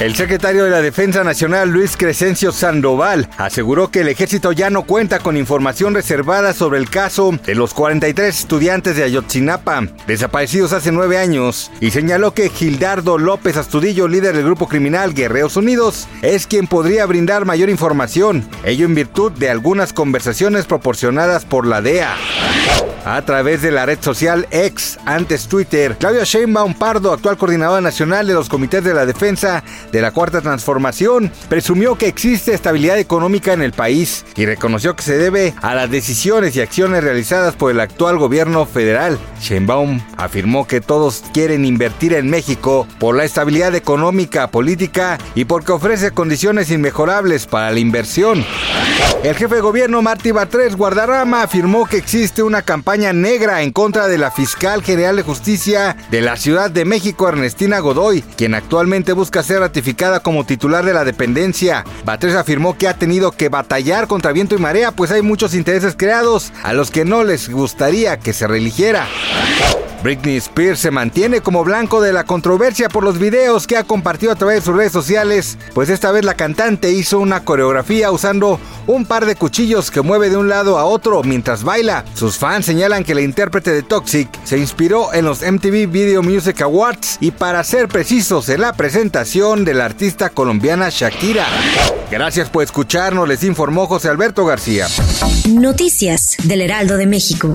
El secretario de la Defensa Nacional, Luis Crescencio Sandoval, aseguró que el ejército ya no cuenta con información reservada sobre el caso de los 43 estudiantes de Ayotzinapa, desaparecidos hace nueve años, y señaló que Gildardo López Astudillo, líder del grupo criminal Guerreros Unidos, es quien podría brindar mayor información, ello en virtud de algunas conversaciones proporcionadas por la DEA. A través de la red social X, antes Twitter, Claudia Sheinbaum Pardo, actual coordinadora nacional de los comités de la defensa de la Cuarta Transformación, presumió que existe estabilidad económica en el país y reconoció que se debe a las decisiones y acciones realizadas por el actual gobierno federal. Sheinbaum afirmó que todos quieren invertir en México por la estabilidad económica, política y porque ofrece condiciones inmejorables para la inversión. El jefe de gobierno Martí Batres Guardarrama afirmó que existe una campaña negra en contra de la fiscal general de justicia de la Ciudad de México, Ernestina Godoy, quien actualmente busca ser ratificada como titular de la dependencia. Batres afirmó que ha tenido que batallar contra viento y marea, pues hay muchos intereses creados a los que no les gustaría que se religiera. Britney Spears se mantiene como blanco de la controversia por los videos que ha compartido a través de sus redes sociales, pues esta vez la cantante hizo una coreografía usando un par de cuchillos que mueve de un lado a otro mientras baila. Sus fans señalan que la intérprete de Toxic se inspiró en los MTV Video Music Awards y para ser precisos en la presentación de la artista colombiana Shakira. Gracias por escucharnos, les informó José Alberto García. Noticias del Heraldo de México.